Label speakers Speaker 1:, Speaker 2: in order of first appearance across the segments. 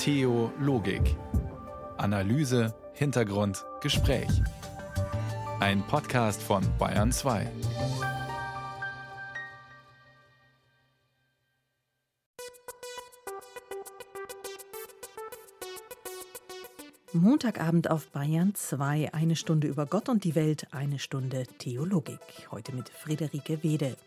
Speaker 1: Theologik. Analyse, Hintergrund, Gespräch. Ein Podcast von Bayern 2.
Speaker 2: Montagabend auf Bayern 2, eine Stunde über Gott und die Welt, eine Stunde Theologik. Heute mit Friederike Wede.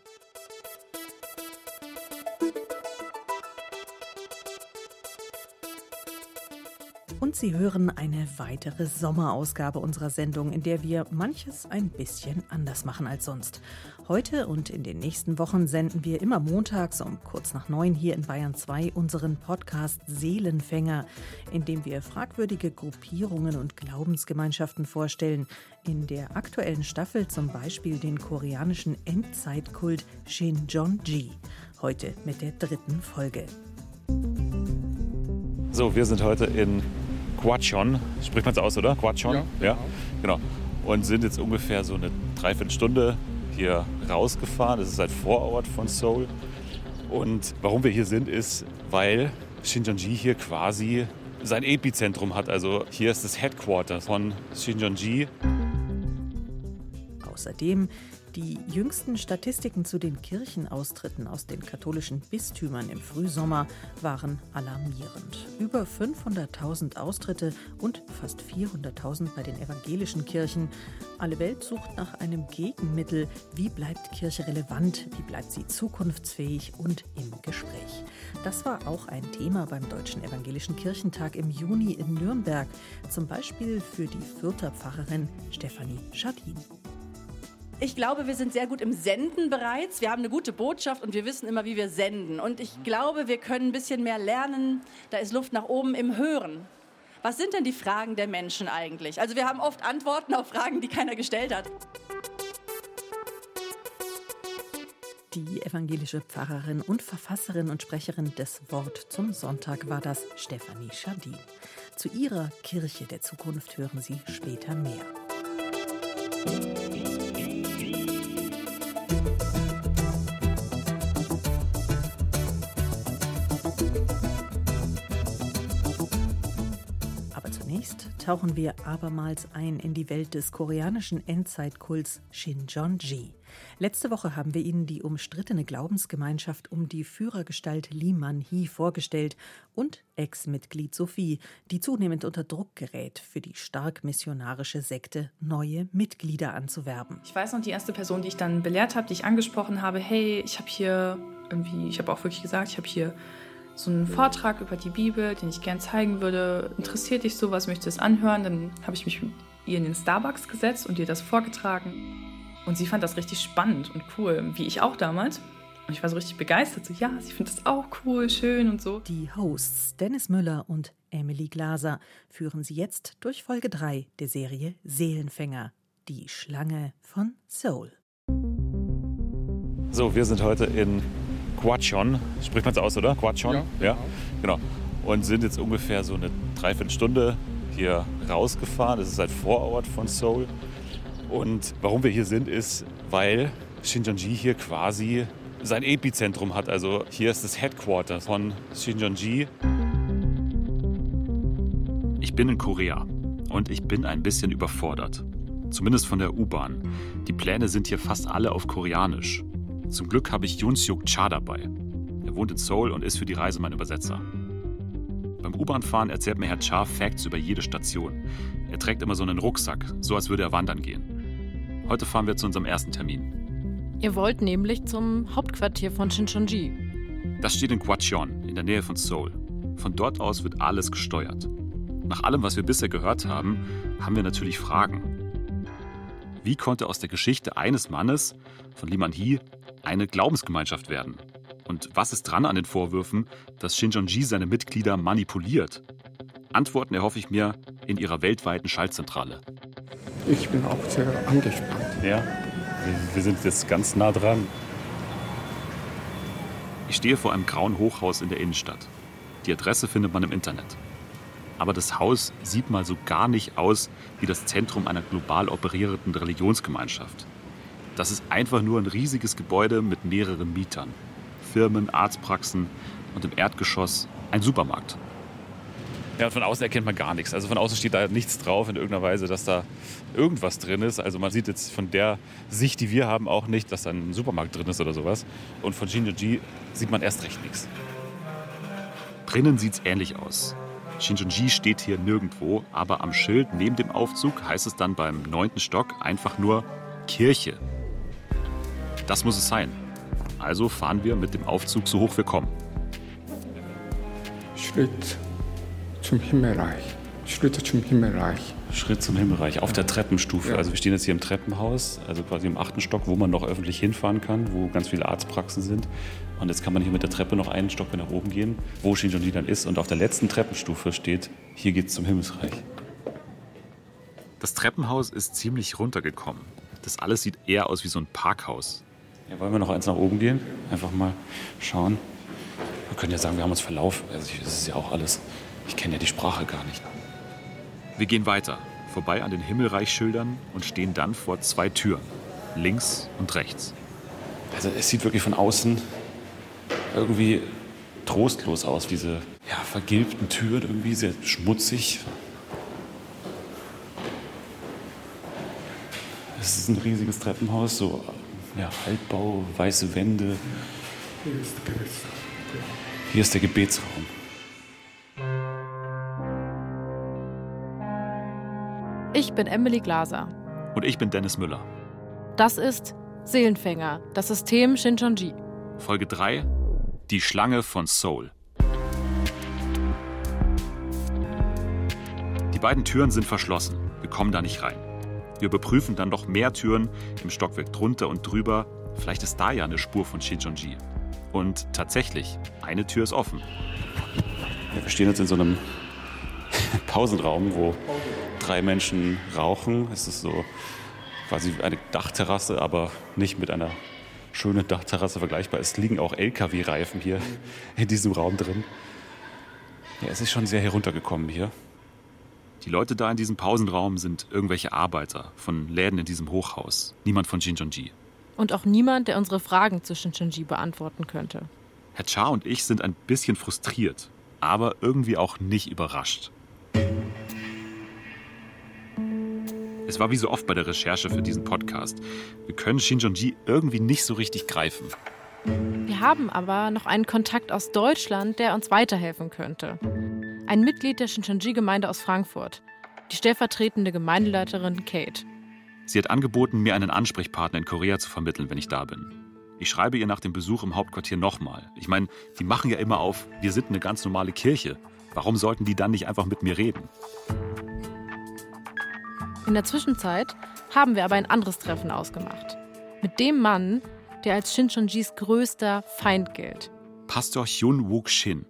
Speaker 2: Und Sie hören eine weitere Sommerausgabe unserer Sendung, in der wir manches ein bisschen anders machen als sonst. Heute und in den nächsten Wochen senden wir immer montags um kurz nach neun hier in Bayern 2 unseren Podcast Seelenfänger, in dem wir fragwürdige Gruppierungen und Glaubensgemeinschaften vorstellen. In der aktuellen Staffel zum Beispiel den koreanischen Endzeitkult Shinjonji. Heute mit der dritten Folge.
Speaker 3: So, wir sind heute in Quachon. Spricht man es aus, oder? Quachon?
Speaker 4: Ja,
Speaker 3: ja, genau. Und sind jetzt ungefähr so eine Dreiviertelstunde hier rausgefahren. Das ist ein Vorort von Seoul. Und warum wir hier sind, ist, weil Shinjonji hier quasi sein Epizentrum hat. Also hier ist das Headquarter von Shinjonji.
Speaker 2: Außerdem die jüngsten Statistiken zu den Kirchenaustritten aus den katholischen Bistümern im Frühsommer waren alarmierend. Über 500.000 Austritte und fast 400.000 bei den evangelischen Kirchen. Alle Welt sucht nach einem Gegenmittel. Wie bleibt Kirche relevant? Wie bleibt sie zukunftsfähig und im Gespräch? Das war auch ein Thema beim Deutschen Evangelischen Kirchentag im Juni in Nürnberg. Zum Beispiel für die Fürther Pfarrerin Stefanie Schadin.
Speaker 5: Ich glaube, wir sind sehr gut im Senden bereits. Wir haben eine gute Botschaft und wir wissen immer, wie wir senden. Und ich glaube, wir können ein bisschen mehr lernen. Da ist Luft nach oben im Hören. Was sind denn die Fragen der Menschen eigentlich? Also wir haben oft Antworten auf Fragen, die keiner gestellt hat.
Speaker 2: Die evangelische Pfarrerin und Verfasserin und Sprecherin des Wort zum Sonntag war das Stefanie Schadin. Zu ihrer Kirche der Zukunft hören Sie später mehr. Tauchen wir abermals ein in die Welt des koreanischen Endzeitkults Shinjonji. Letzte Woche haben wir Ihnen die umstrittene Glaubensgemeinschaft um die Führergestalt Lee Man-hee vorgestellt und Ex-Mitglied Sophie, die zunehmend unter Druck gerät, für die stark missionarische Sekte neue Mitglieder anzuwerben.
Speaker 6: Ich weiß noch, die erste Person, die ich dann belehrt habe, die ich angesprochen habe, hey, ich habe hier irgendwie, ich habe auch wirklich gesagt, ich habe hier so einen Vortrag über die Bibel, den ich gern zeigen würde. Interessiert dich sowas, möchtest du es anhören? Dann habe ich mich mit ihr in den Starbucks gesetzt und ihr das vorgetragen. Und sie fand das richtig spannend und cool, wie ich auch damals. Und ich war so richtig begeistert, so ja, sie findet das auch cool, schön und so.
Speaker 2: Die Hosts Dennis Müller und Emily Glaser führen Sie jetzt durch Folge 3 der Serie Seelenfänger, die Schlange von Soul.
Speaker 3: So, wir sind heute in Quachon. Spricht man es aus, oder? Quachon?
Speaker 4: Ja,
Speaker 3: ja, genau. Und sind jetzt ungefähr so eine Dreiviertelstunde hier rausgefahren. Das ist ein Vorort von Seoul. Und warum wir hier sind, ist, weil Shinjonji hier quasi sein Epizentrum hat. Also hier ist das Headquarter von Shinjonji. Ich bin in Korea und ich bin ein bisschen überfordert. Zumindest von der U-Bahn. Die Pläne sind hier fast alle auf Koreanisch. Zum Glück habe ich Yunsyuk Cha dabei. Er wohnt in Seoul und ist für die Reise mein Übersetzer. Beim U-Bahn-Fahren erzählt mir Herr Cha Facts über jede Station. Er trägt immer so einen Rucksack, so als würde er wandern gehen. Heute fahren wir zu unserem ersten Termin.
Speaker 7: Ihr wollt nämlich zum Hauptquartier von Shincheonji.
Speaker 3: Das steht in Gwacheon, in der Nähe von Seoul. Von dort aus wird alles gesteuert. Nach allem, was wir bisher gehört haben, haben wir natürlich Fragen. Wie konnte aus der Geschichte eines Mannes, von Lee Man-hee, eine Glaubensgemeinschaft werden? Und was ist dran an den Vorwürfen, dass Shinjonji seine Mitglieder manipuliert? Antworten erhoffe ich mir in ihrer weltweiten Schaltzentrale.
Speaker 4: Ich bin auch sehr angespannt.
Speaker 3: Ja, wir sind jetzt ganz nah dran. Ich stehe vor einem grauen Hochhaus in der Innenstadt. Die Adresse findet man im Internet. Aber das Haus sieht mal so gar nicht aus wie das Zentrum einer global operierenden Religionsgemeinschaft. Das ist einfach nur ein riesiges Gebäude mit mehreren Mietern. Firmen, Arztpraxen und im Erdgeschoss ein Supermarkt. Ja, und von außen erkennt man gar nichts. Also von außen steht da nichts drauf in irgendeiner Weise, dass da irgendwas drin ist. Also man sieht jetzt von der Sicht, die wir haben, auch nicht, dass da ein Supermarkt drin ist oder sowas. Und von Shinjonji sieht man erst recht nichts. Drinnen sieht es ähnlich aus. Shinjonji steht hier nirgendwo, aber am Schild neben dem Aufzug heißt es dann beim neunten Stock einfach nur Kirche. Das muss es sein. Also fahren wir mit dem Aufzug so hoch wir kommen.
Speaker 4: Schritt zum Himmelreich. Schritte zum Himmelreich.
Speaker 3: Schritt zum Himmelreich auf der Treppenstufe. Ja. Also wir stehen jetzt hier im Treppenhaus, also quasi im achten Stock, wo man noch öffentlich hinfahren kann, wo ganz viele Arztpraxen sind. Und jetzt kann man hier mit der Treppe noch einen Stock nach oben gehen, wo Shinjonji dann ist. Und auf der letzten Treppenstufe steht, hier geht's zum Himmelsreich. Das Treppenhaus ist ziemlich runtergekommen. Das alles sieht eher aus wie so ein Parkhaus. Ja, wollen wir noch eins nach oben gehen? Einfach mal schauen. Wir können ja sagen, wir haben uns verlaufen. Also das ist ja auch alles. Ich kenne ja die Sprache gar nicht. Wir gehen weiter, vorbei an den Himmelreichschildern und stehen dann vor zwei Türen, links und rechts. Also es sieht wirklich von außen irgendwie trostlos aus, diese ja, vergilbten Türen, irgendwie sehr schmutzig. Es ist ein riesiges Treppenhaus, so ja, Altbau, weiße Wände.
Speaker 4: Hier ist der Gebetsraum.
Speaker 3: Hier ist der Gebetsraum.
Speaker 7: Ich bin Emily Glaser.
Speaker 3: Und ich bin Dennis Müller.
Speaker 7: Das ist Seelenfänger, das System Shincheonji.
Speaker 3: Folge 3 Die Schlange von Seoul. Die beiden Türen sind verschlossen. Wir kommen da nicht rein. Wir überprüfen dann noch mehr Türen im Stockwerk drunter und drüber. Vielleicht ist da ja eine Spur von Shincheonji. Und tatsächlich, eine Tür ist offen. Ja, wir stehen jetzt in so einem Pausenraum, wo drei Menschen rauchen. Es ist so quasi eine Dachterrasse, aber nicht mit einer schönen Dachterrasse vergleichbar. Es liegen auch LKW-Reifen hier in diesem Raum drin. Ja, es ist schon sehr heruntergekommen hier. Die Leute da in diesem Pausenraum sind irgendwelche Arbeiter von Läden in diesem Hochhaus. Niemand von Shincheonji.
Speaker 7: Und auch niemand, der unsere Fragen zu Shincheonji beantworten könnte.
Speaker 3: Herr Cha und ich sind ein bisschen frustriert, aber irgendwie auch nicht überrascht. Es war wie so oft bei der Recherche für diesen Podcast. Wir können Shinjonji irgendwie nicht so richtig greifen.
Speaker 7: Wir haben aber noch einen Kontakt aus Deutschland, der uns weiterhelfen könnte. Ein Mitglied der Shincheonji-Gemeinde aus Frankfurt, die stellvertretende Gemeindeleiterin Kate.
Speaker 3: Sie hat angeboten, mir einen Ansprechpartner in Korea zu vermitteln, wenn ich da bin. Ich schreibe ihr nach dem Besuch im Hauptquartier nochmal. Ich meine, die machen ja immer auf, wir sind eine ganz normale Kirche. Warum sollten die dann nicht einfach mit mir reden?
Speaker 7: In der Zwischenzeit haben wir aber ein anderes Treffen ausgemacht. Mit dem Mann, der als Shincheonjis größter Feind gilt.
Speaker 3: Pastor Hyun Wook Shin.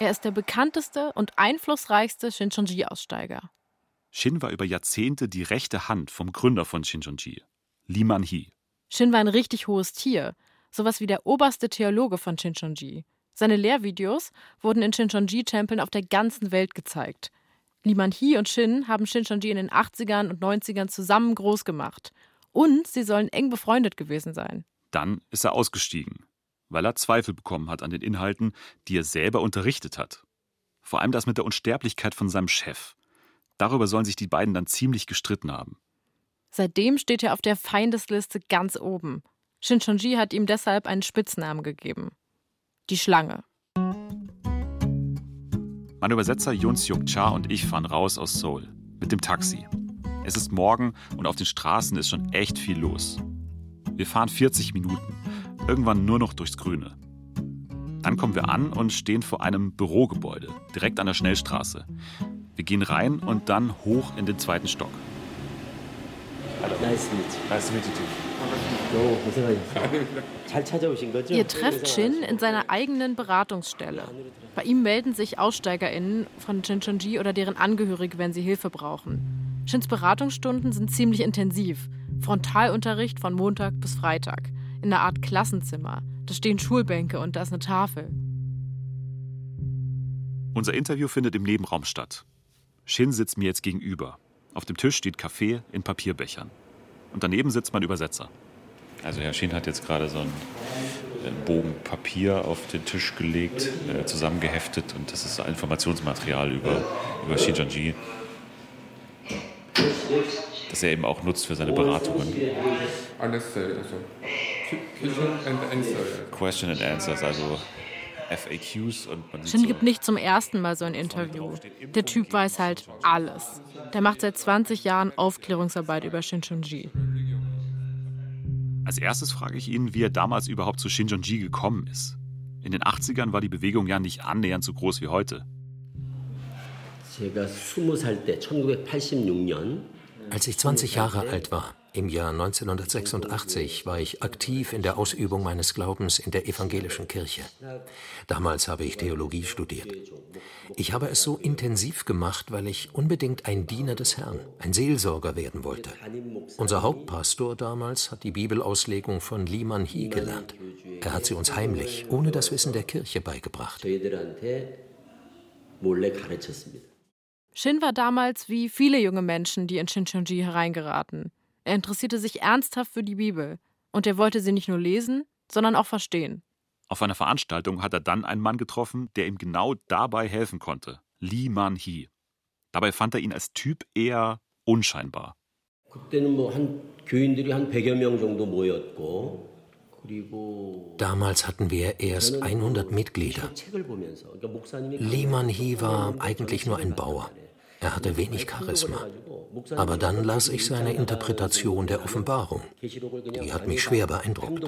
Speaker 7: Er ist der bekannteste und einflussreichste Shincheonji-Aussteiger.
Speaker 3: Shin war über Jahrzehnte die rechte Hand vom Gründer von Shincheonji, Lee Man-hee.
Speaker 7: Shin war ein richtig hohes Tier, sowas wie der oberste Theologe von Shincheonji. Seine Lehrvideos wurden in Shincheonji-Tempeln auf der ganzen Welt gezeigt. Lee Man-hee und Shin haben Shincheonji in den 80ern und 90ern zusammen groß gemacht. Und sie sollen eng befreundet gewesen sein.
Speaker 3: Dann ist er ausgestiegen, weil er Zweifel bekommen hat an den Inhalten, die er selber unterrichtet hat. Vor allem das mit der Unsterblichkeit von seinem Chef. Darüber sollen sich die beiden dann ziemlich gestritten haben.
Speaker 7: Seitdem steht er auf der Feindesliste ganz oben. Shincheonji hat ihm deshalb einen Spitznamen gegeben. Die Schlange.
Speaker 3: Mein Übersetzer Yun Seok Cha und ich fahren raus aus Seoul mit dem Taxi. Es ist morgen und auf den Straßen ist schon echt viel los. Wir fahren 40 Minuten, irgendwann nur noch durchs Grüne. Dann kommen wir an und stehen vor einem Bürogebäude, direkt an der Schnellstraße. Wir gehen rein und dann hoch in den zweiten Stock.
Speaker 8: Nice meet you.
Speaker 3: Nice meet you.
Speaker 7: Ihr trefft Shin in seiner eigenen Beratungsstelle. Bei ihm melden sich AussteigerInnen von Shinchonji oder deren Angehörige, wenn sie Hilfe brauchen. Shins Beratungsstunden sind ziemlich intensiv. Frontalunterricht von Montag bis Freitag. In einer Art Klassenzimmer. Da stehen Schulbänke und da ist eine Tafel.
Speaker 3: Unser Interview findet im Nebenraum statt. Shin sitzt mir jetzt gegenüber. Auf dem Tisch steht Kaffee in Papierbechern. Und daneben sitzt mein Übersetzer. Also Herr Shin hat jetzt gerade so ein einen Bogen Papier auf den Tisch gelegt, äh, zusammengeheftet und das ist Informationsmaterial über, über Shinjanji, das er eben auch nutzt für seine Beratungen.
Speaker 4: Alles, also Question and answer.
Speaker 3: Question and Answers, also FAQs und man
Speaker 7: Shin gibt nicht zum ersten Mal so ein Interview. Der Typ weiß halt alles. Der macht seit 20 Jahren Aufklärungsarbeit über Shinchonji.
Speaker 3: Als erstes frage ich ihn, wie er damals überhaupt zu Shinchonji gekommen ist. In den 80ern war die Bewegung ja nicht annähernd so groß wie heute.
Speaker 9: Als ich 20 Jahre alt war, im Jahr 1986 war ich aktiv in der Ausübung meines Glaubens in der evangelischen Kirche. Damals habe ich Theologie studiert. Ich habe es so intensiv gemacht, weil ich unbedingt ein Diener des Herrn, ein Seelsorger werden wollte. Unser Hauptpastor damals hat die Bibelauslegung von Liman Hee gelernt. Er hat sie uns heimlich, ohne das Wissen der Kirche beigebracht.
Speaker 7: Shin war damals wie viele junge Menschen, die in Shincheonji hereingeraten. Er interessierte sich ernsthaft für die Bibel und er wollte sie nicht nur lesen, sondern auch verstehen.
Speaker 3: Auf einer Veranstaltung hat er dann einen Mann getroffen, der ihm genau dabei helfen konnte, Lee Man Hee. Dabei fand er ihn als Typ eher unscheinbar.
Speaker 9: Damals hatten wir erst 100 Mitglieder. Lee Man Hee war eigentlich nur ein Bauer. Er hatte wenig Charisma. Aber dann las ich seine Interpretation der Offenbarung. Die hat mich schwer beeindruckt.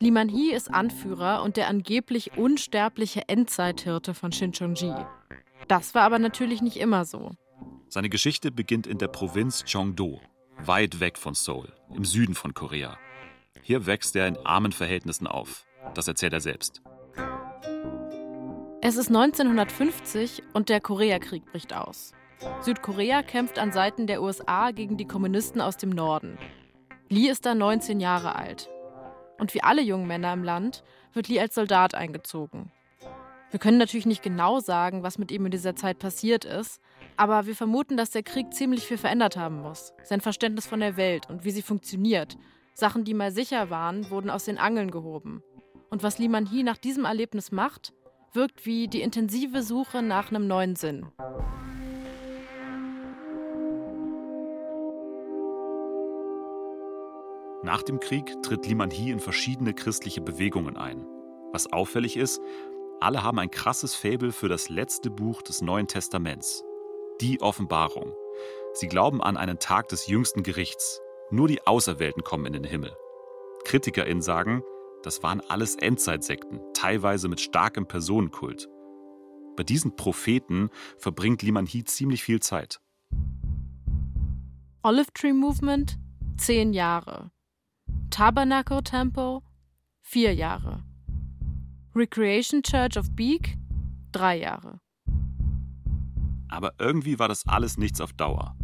Speaker 7: Liman Hee ist Anführer und der angeblich unsterbliche Endzeithirte von Shincheonji. Das war aber natürlich nicht immer so.
Speaker 3: Seine Geschichte beginnt in der Provinz Chongdo, weit weg von Seoul, im Süden von Korea. Hier wächst er in armen Verhältnissen auf. Das erzählt er selbst.
Speaker 7: Es ist 1950 und der Koreakrieg bricht aus. Südkorea kämpft an Seiten der USA gegen die Kommunisten aus dem Norden. Lee ist da 19 Jahre alt. Und wie alle jungen Männer im Land wird Lee als Soldat eingezogen. Wir können natürlich nicht genau sagen, was mit ihm in dieser Zeit passiert ist, aber wir vermuten, dass der Krieg ziemlich viel verändert haben muss. Sein Verständnis von der Welt und wie sie funktioniert. Sachen, die mal sicher waren, wurden aus den Angeln gehoben. Und was Lee Man-hee nach diesem Erlebnis macht, wirkt wie die intensive Suche nach einem neuen Sinn.
Speaker 3: Nach dem Krieg tritt Lee Man-hee in verschiedene christliche Bewegungen ein. Was auffällig ist, alle haben ein krasses Faible für das letzte Buch des Neuen Testaments, die Offenbarung. Sie glauben an einen Tag des jüngsten Gerichts. Nur die Auserwählten kommen in den Himmel. KritikerInnen sagen, das waren alles Endzeitsekten, teilweise mit starkem Personenkult. Bei diesen Propheten verbringt Lee Man-hee ziemlich viel Zeit.
Speaker 7: Olive Tree Movement, zehn Jahre. Tabernacle Temple, vier Jahre. Recreation Church of Beek, drei Jahre.
Speaker 3: Aber irgendwie war das alles nichts auf Dauer.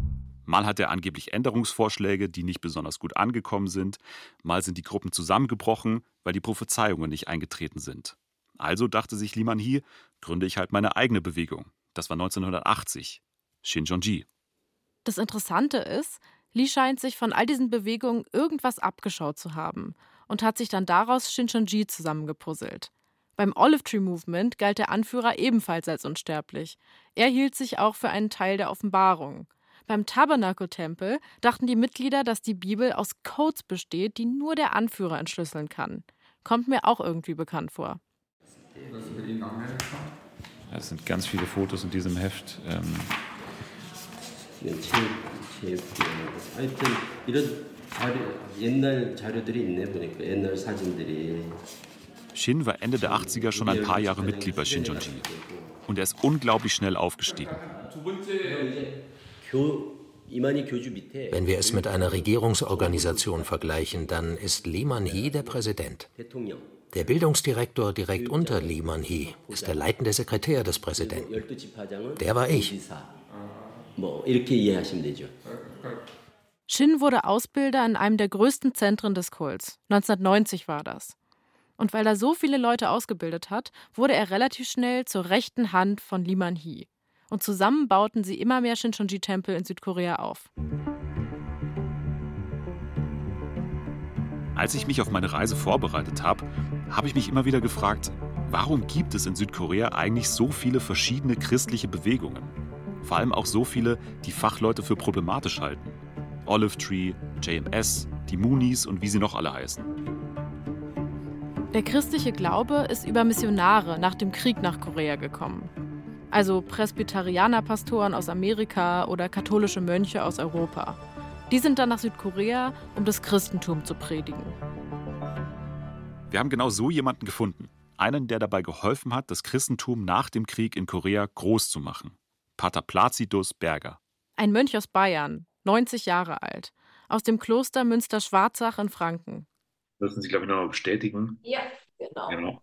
Speaker 3: Mal hat er angeblich Änderungsvorschläge, die nicht besonders gut angekommen sind, mal sind die Gruppen zusammengebrochen, weil die Prophezeiungen nicht eingetreten sind. Also dachte sich Lee Man-hee, gründe ich halt meine eigene Bewegung. Das war 1980. Shincheonji.
Speaker 7: Das Interessante ist, Lee scheint sich von all diesen Bewegungen irgendwas abgeschaut zu haben und hat sich dann daraus Shincheonji zusammengepuzzelt. Beim Olive Tree Movement galt der Anführer ebenfalls als unsterblich. Er hielt sich auch für einen Teil der Offenbarung. Beim Tabernakeltempel dachten die Mitglieder, dass die Bibel aus Codes besteht, die nur der Anführer entschlüsseln kann. Kommt mir auch irgendwie bekannt vor.
Speaker 3: Es sind ganz viele Fotos in diesem Heft. Ähm Shin war Ende der 80er schon ein paar Jahre Mitglied bei Shinjonji. Und er ist unglaublich schnell aufgestiegen.
Speaker 9: Wenn wir es mit einer Regierungsorganisation vergleichen, dann ist Lehman He der Präsident. Der Bildungsdirektor direkt unter Lehman He ist der leitende Sekretär des Präsidenten. Der war ich.
Speaker 7: Shin wurde Ausbilder in einem der größten Zentren des Kults. 1990 war das. Und weil er so viele Leute ausgebildet hat, wurde er relativ schnell zur rechten Hand von Liman He und zusammen bauten sie immer mehr Shincheonji-Tempel in Südkorea auf.
Speaker 3: Als ich mich auf meine Reise vorbereitet habe, habe ich mich immer wieder gefragt, warum gibt es in Südkorea eigentlich so viele verschiedene christliche Bewegungen? Vor allem auch so viele, die Fachleute für problematisch halten. Olive Tree, JMS, die Moonies und wie sie noch alle heißen.
Speaker 7: Der christliche Glaube ist über Missionare nach dem Krieg nach Korea gekommen. Also Presbyterianerpastoren aus Amerika oder katholische Mönche aus Europa. Die sind dann nach Südkorea, um das Christentum zu predigen.
Speaker 3: Wir haben genau so jemanden gefunden. Einen, der dabei geholfen hat, das Christentum nach dem Krieg in Korea groß zu machen. Pater Placidus Berger.
Speaker 7: Ein Mönch aus Bayern, 90 Jahre alt, aus dem Kloster Münster-Schwarzach in Franken.
Speaker 3: Müssen Sie, glaube ich, nochmal bestätigen.
Speaker 10: Ja, genau. genau.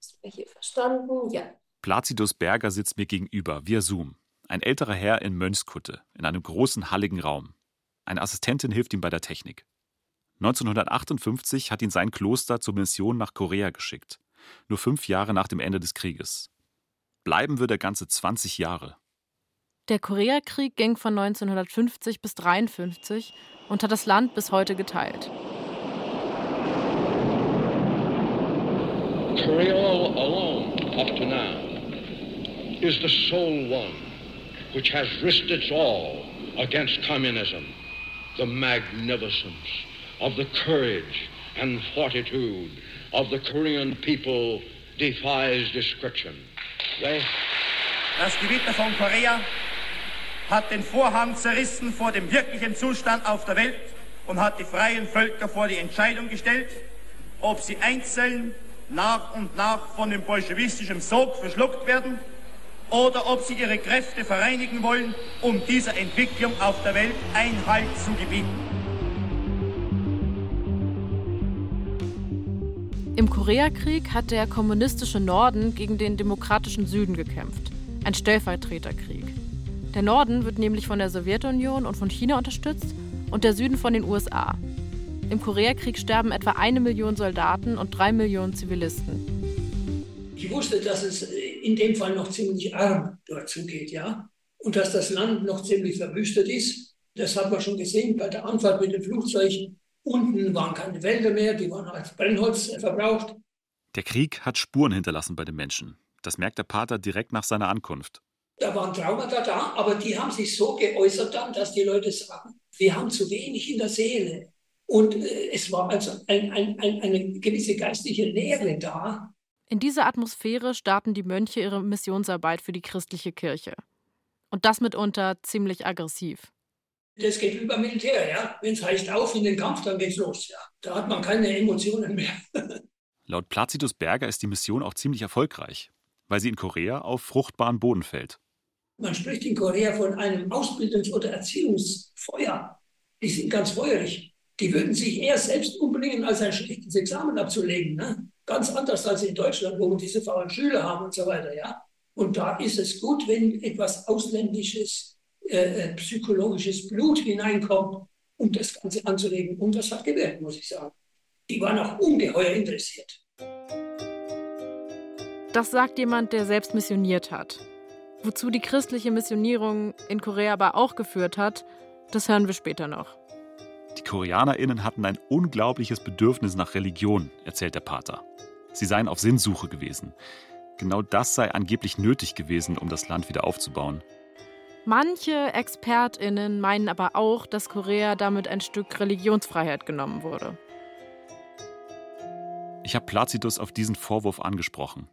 Speaker 10: Du mich hier verstanden? Ja.
Speaker 3: Placidus Berger sitzt mir gegenüber via Zoom. Ein älterer Herr in Mönchskutte, in einem großen, halligen Raum. Eine Assistentin hilft ihm bei der Technik. 1958 hat ihn sein Kloster zur Mission nach Korea geschickt, nur fünf Jahre nach dem Ende des Krieges. Bleiben würde er ganze 20 Jahre.
Speaker 7: Der Koreakrieg ging von 1950 bis 1953 und hat das Land bis heute geteilt.
Speaker 11: Korea alone, up to now, is the sole one which has risked its all against communism. the magnificence of the courage and fortitude of the Korean people defies description. They
Speaker 12: das Gewitter von Korea hat den Vorhang zerrissen vor dem wirklichen Zustand auf der Welt und hat die freien Völker vor die Entscheidung gestellt, ob sie einzeln nach und nach von dem bolschewistischen Sog verschluckt werden oder ob sie ihre Kräfte vereinigen wollen, um dieser Entwicklung auf der Welt Einhalt zu gebieten.
Speaker 7: Im Koreakrieg hat der kommunistische Norden gegen den demokratischen Süden gekämpft. Ein Stellvertreterkrieg. Der Norden wird nämlich von der Sowjetunion und von China unterstützt und der Süden von den USA. Im Koreakrieg sterben etwa eine Million Soldaten und drei Millionen Zivilisten.
Speaker 13: Ich wusste, dass es in dem Fall noch ziemlich arm dort zugeht, ja. Und dass das Land noch ziemlich verwüstet ist. Das hat man schon gesehen bei der Anfahrt mit den Flugzeugen. Unten waren keine Wälder mehr, die waren als Brennholz verbraucht.
Speaker 3: Der Krieg hat Spuren hinterlassen bei den Menschen. Das merkt der Pater direkt nach seiner Ankunft.
Speaker 13: Da waren Traumata da, aber die haben sich so geäußert dann, dass die Leute sagen, wir haben zu wenig in der Seele. Und äh, es war also ein, ein, ein, eine gewisse geistliche Lehre da,
Speaker 7: in dieser Atmosphäre starten die Mönche ihre Missionsarbeit für die christliche Kirche. Und das mitunter ziemlich aggressiv.
Speaker 13: Das geht über Militär, ja. Wenn es heißt auf in den Kampf, dann geht's los, ja. Da hat man keine Emotionen mehr.
Speaker 3: Laut Placidus Berger ist die Mission auch ziemlich erfolgreich, weil sie in Korea auf fruchtbaren Boden fällt.
Speaker 13: Man spricht in Korea von einem Ausbildungs- oder Erziehungsfeuer. Die sind ganz feurig. Die würden sich eher selbst umbringen, als ein schlechtes Examen abzulegen. Ne? Ganz anders als in Deutschland, wo wir diese faulen Schüler haben und so weiter. Ja? Und da ist es gut, wenn etwas ausländisches, äh, äh, psychologisches Blut hineinkommt, um das Ganze anzuregen. Und das hat gewirkt, muss ich sagen. Die waren auch ungeheuer interessiert.
Speaker 7: Das sagt jemand, der selbst missioniert hat. Wozu die christliche Missionierung in Korea aber auch geführt hat, das hören wir später noch.
Speaker 3: Die KoreanerInnen hatten ein unglaubliches Bedürfnis nach Religion, erzählt der Pater. Sie seien auf Sinnsuche gewesen. Genau das sei angeblich nötig gewesen, um das Land wieder aufzubauen.
Speaker 7: Manche ExpertInnen meinen aber auch, dass Korea damit ein Stück Religionsfreiheit genommen wurde.
Speaker 3: Ich habe Placidus auf diesen Vorwurf angesprochen.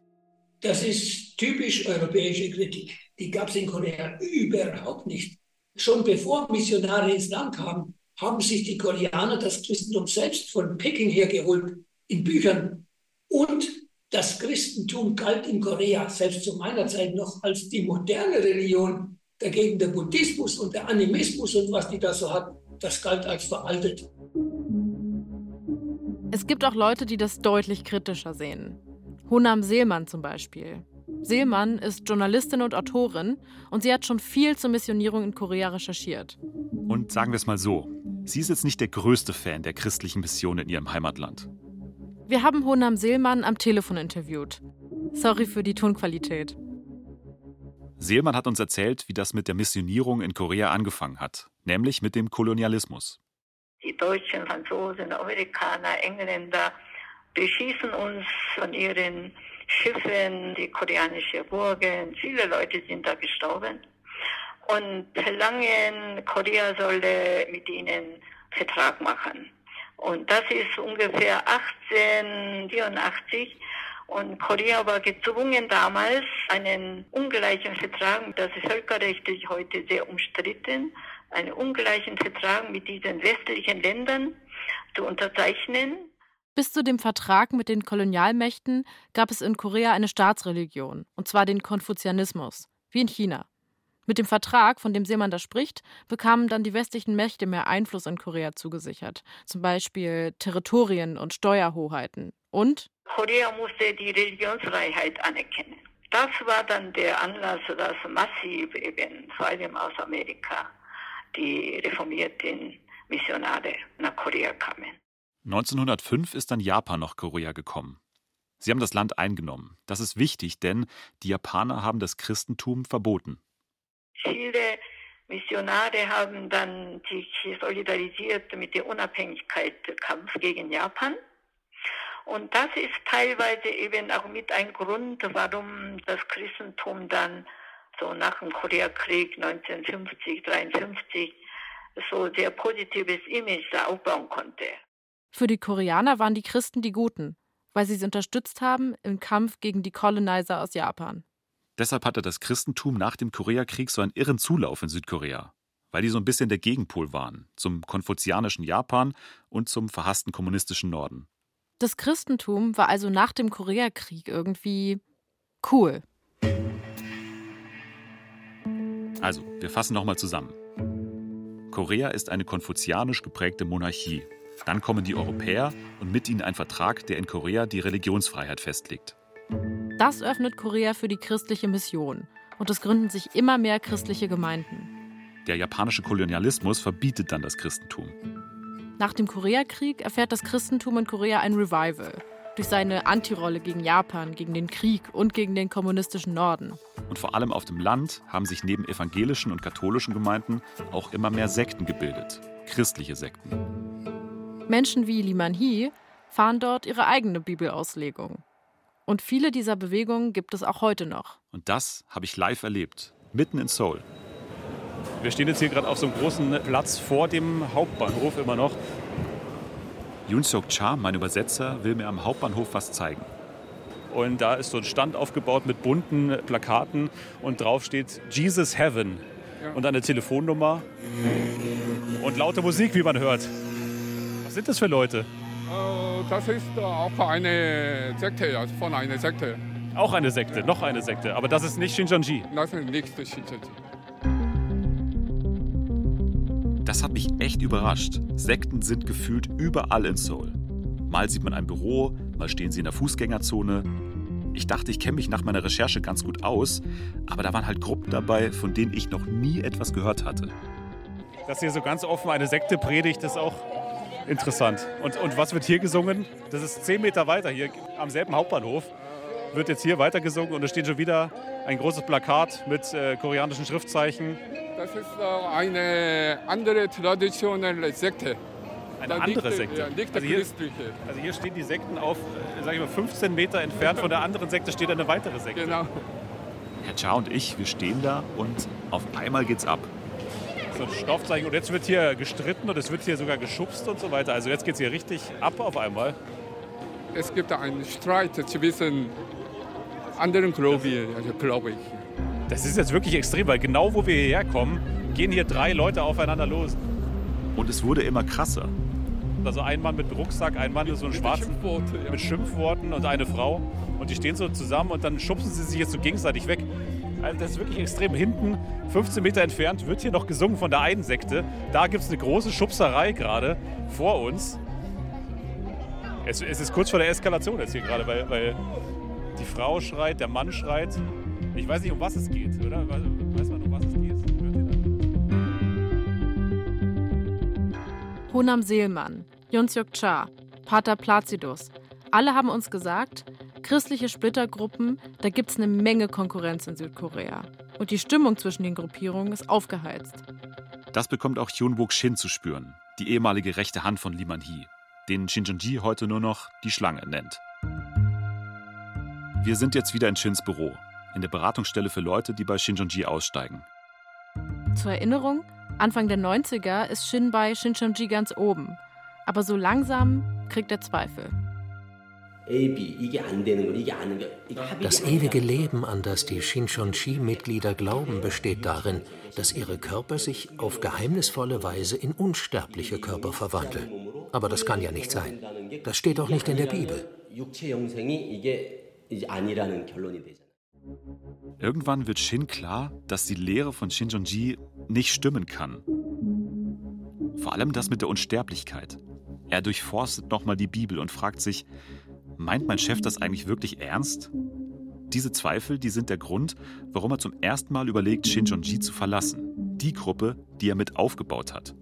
Speaker 13: Das ist typisch europäische Kritik. Die gab es in Korea überhaupt nicht. Schon bevor Missionare ins Land kamen, haben sich die Koreaner das Christentum selbst von Peking her geholt, in Büchern. Und das Christentum galt in Korea selbst zu meiner Zeit noch als die moderne Religion. Dagegen der Buddhismus und der Animismus und was die da so hatten, das galt als veraltet.
Speaker 7: Es gibt auch Leute, die das deutlich kritischer sehen. Honam Seelmann zum Beispiel. Seelmann ist Journalistin und Autorin und sie hat schon viel zur Missionierung in Korea recherchiert.
Speaker 3: Und sagen wir es mal so, sie ist jetzt nicht der größte Fan der christlichen Mission in ihrem Heimatland.
Speaker 7: Wir haben Honam Seelmann am Telefon interviewt. Sorry für die Tonqualität.
Speaker 3: Seelmann hat uns erzählt, wie das mit der Missionierung in Korea angefangen hat, nämlich mit dem Kolonialismus.
Speaker 14: Die Deutschen, Franzosen, Amerikaner, Engländer beschießen uns von ihren Schiffen, die koreanische Burgen. Viele Leute sind da gestorben und verlangen, Korea solle mit ihnen Vertrag machen. Und das ist ungefähr 1884. Und Korea war gezwungen damals, einen ungleichen Vertrag, das ist völkerrechtlich heute sehr umstritten, einen ungleichen Vertrag mit diesen westlichen Ländern zu unterzeichnen.
Speaker 7: Bis zu dem Vertrag mit den Kolonialmächten gab es in Korea eine Staatsreligion, und zwar den Konfuzianismus, wie in China. Mit dem Vertrag, von dem Seemann da spricht, bekamen dann die westlichen Mächte mehr Einfluss in Korea zugesichert, zum Beispiel Territorien und Steuerhoheiten. Und
Speaker 14: Korea musste die Religionsfreiheit anerkennen. Das war dann der Anlass, dass massiv eben, vor allem aus Amerika, die reformierten Missionare nach Korea kamen.
Speaker 3: 1905 ist dann Japan nach Korea gekommen. Sie haben das Land eingenommen. Das ist wichtig, denn die Japaner haben das Christentum verboten.
Speaker 14: Viele Missionare haben dann sich solidarisiert mit dem Unabhängigkeitskampf gegen Japan. Und das ist teilweise eben auch mit ein Grund, warum das Christentum dann so nach dem Koreakrieg 1950, 1953 so sehr positives Image aufbauen konnte.
Speaker 7: Für die Koreaner waren die Christen die Guten, weil sie sie unterstützt haben im Kampf gegen die Colonizer aus Japan.
Speaker 3: Deshalb hatte das Christentum nach dem Koreakrieg so einen irren Zulauf in Südkorea, weil die so ein bisschen der Gegenpol waren zum konfuzianischen Japan und zum verhassten kommunistischen Norden.
Speaker 7: Das Christentum war also nach dem Koreakrieg irgendwie cool.
Speaker 3: Also, wir fassen nochmal zusammen. Korea ist eine konfuzianisch geprägte Monarchie. Dann kommen die Europäer und mit ihnen ein Vertrag, der in Korea die Religionsfreiheit festlegt.
Speaker 7: Das öffnet Korea für die christliche Mission und es gründen sich immer mehr christliche Gemeinden.
Speaker 3: Der japanische Kolonialismus verbietet dann das Christentum.
Speaker 7: Nach dem Koreakrieg erfährt das Christentum in Korea ein Revival durch seine Antirolle gegen Japan, gegen den Krieg und gegen den kommunistischen Norden.
Speaker 3: Und vor allem auf dem Land haben sich neben evangelischen und katholischen Gemeinden auch immer mehr Sekten gebildet, christliche Sekten.
Speaker 7: Menschen wie Liman Hee fahren dort ihre eigene Bibelauslegung. Und viele dieser Bewegungen gibt es auch heute noch.
Speaker 3: Und das habe ich live erlebt, mitten in Seoul.
Speaker 15: Wir stehen jetzt hier gerade auf so einem großen Platz vor dem Hauptbahnhof immer noch.
Speaker 3: Yoon Seok Cha, mein Übersetzer, will mir am Hauptbahnhof was zeigen.
Speaker 15: Und da ist so ein Stand aufgebaut mit bunten Plakaten und drauf steht Jesus Heaven und eine Telefonnummer und laute Musik, wie man hört. Was sind das für Leute?
Speaker 4: Das ist auch eine Sekte, also von einer Sekte.
Speaker 15: Auch eine Sekte, noch eine Sekte. Aber das ist nicht Shincheonji.
Speaker 4: Das ist nicht Shincheonji.
Speaker 3: Das hat mich echt überrascht. Sekten sind gefühlt überall in Seoul. Mal sieht man ein Büro, mal stehen sie in der Fußgängerzone. Ich dachte, ich kenne mich nach meiner Recherche ganz gut aus, aber da waren halt Gruppen dabei, von denen ich noch nie etwas gehört hatte.
Speaker 15: Dass hier so ganz offen eine Sekte predigt, ist auch interessant. Und, und was wird hier gesungen? Das ist zehn Meter weiter, hier am selben Hauptbahnhof. Wird jetzt hier weiter gesungen und es steht schon wieder ein großes Plakat mit äh, koreanischen Schriftzeichen.
Speaker 4: Das ist äh, eine andere traditionelle Sekte.
Speaker 15: Eine andere Sekte?
Speaker 4: Ja, nicht
Speaker 15: also, hier,
Speaker 4: christliche.
Speaker 15: also hier stehen die Sekten auf, äh, sag ich mal, 15 Meter entfernt von der anderen Sekte steht eine weitere Sekte.
Speaker 4: Genau.
Speaker 3: Herr Cha und ich, wir stehen da und auf einmal geht's ab.
Speaker 15: Ein Stoffzeichen. Und jetzt wird hier gestritten und es wird hier sogar geschubst und so weiter. Also jetzt geht es hier richtig ab auf einmal.
Speaker 4: Es gibt einen Streit zwischen anderen Gläubigen, also glaube ich.
Speaker 15: Das ist jetzt wirklich extrem, weil genau wo wir hierher kommen, gehen hier drei Leute aufeinander los.
Speaker 3: Und es wurde immer krasser.
Speaker 15: Also ein Mann mit Rucksack, ein Mann mit so einem schwarzen
Speaker 4: Schimpfworte, ja.
Speaker 15: mit Schimpfworten und eine Frau. Und die stehen so zusammen und dann schubsen sie sich jetzt so gegenseitig weg. Also das ist wirklich extrem. Hinten, 15 Meter entfernt, wird hier noch gesungen von der einen Sekte. Da gibt es eine große Schubserei gerade vor uns. Es, es, ist kurz vor der Eskalation jetzt hier gerade, weil, weil die Frau schreit, der Mann schreit. Ich weiß nicht, um was es geht, oder? Weiß man, um was es geht?
Speaker 7: Honam Seelmann, Yunseok Cha, Pater Placidus. Alle haben uns gesagt, christliche Splittergruppen, da gibt es eine Menge Konkurrenz in Südkorea. Und die Stimmung zwischen den Gruppierungen ist aufgeheizt.
Speaker 3: Das bekommt auch Hyun Wook Shin zu spüren. die ehemalige rechte Hand von Liman Hee, den Shinjonji heute nur noch die Schlange nennt. Wir sind jetzt wieder in Shins Büro, in der Beratungsstelle für Leute, die bei Shinjonji aussteigen.
Speaker 7: Zur Erinnerung, Anfang der 90er ist Shin bei Shinjonji ganz oben. Aber so langsam kriegt er Zweifel.
Speaker 9: Das ewige Leben, an das die Shinchonji-Mitglieder glauben, besteht darin, dass ihre Körper sich auf geheimnisvolle Weise in unsterbliche Körper verwandeln. Aber das kann ja nicht sein. Das steht auch nicht in der Bibel.
Speaker 3: Irgendwann wird Shin klar, dass die Lehre von Shinjonji nicht stimmen kann. Vor allem das mit der Unsterblichkeit. Er durchforstet nochmal die Bibel und fragt sich, Meint mein Chef das eigentlich wirklich ernst? Diese Zweifel, die sind der Grund, warum er zum ersten Mal überlegt, Shinjonji zu verlassen. Die Gruppe, die er mit aufgebaut hat.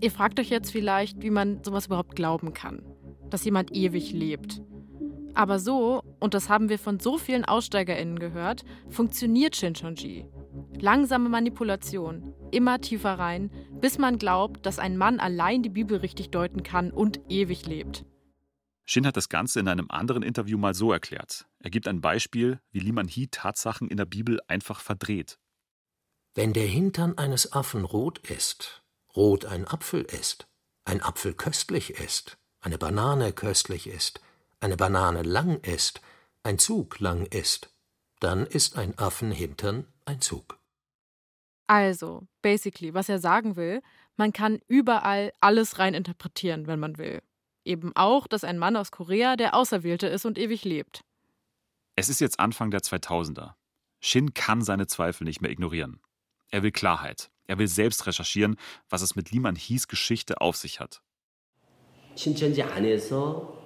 Speaker 7: Ihr fragt euch jetzt vielleicht, wie man sowas überhaupt glauben kann. Dass jemand ewig lebt. Aber so, und das haben wir von so vielen AussteigerInnen gehört, funktioniert Shinjonji. Langsame Manipulation, immer tiefer rein, bis man glaubt, dass ein Mann allein die Bibel richtig deuten kann und ewig lebt.
Speaker 3: Shin hat das Ganze in einem anderen Interview mal so erklärt. Er gibt ein Beispiel, wie Liman Hee Tatsachen in der Bibel einfach verdreht.
Speaker 9: Wenn der Hintern eines Affen rot ist, rot ein Apfel ist, ein Apfel köstlich ist, eine Banane köstlich ist, eine Banane lang ist, ein Zug lang ist, dann ist ein Affenhintern ein Zug.
Speaker 7: Also, basically, was er sagen will, man kann überall alles reininterpretieren, wenn man will. Eben auch, dass ein Mann aus Korea der Auserwählte ist und ewig lebt.
Speaker 3: Es ist jetzt Anfang der 2000er. Shin kann seine Zweifel nicht mehr ignorieren. Er will Klarheit. Er will selbst recherchieren, was es mit Liman Hies Geschichte auf sich hat.
Speaker 8: 신천지 안에서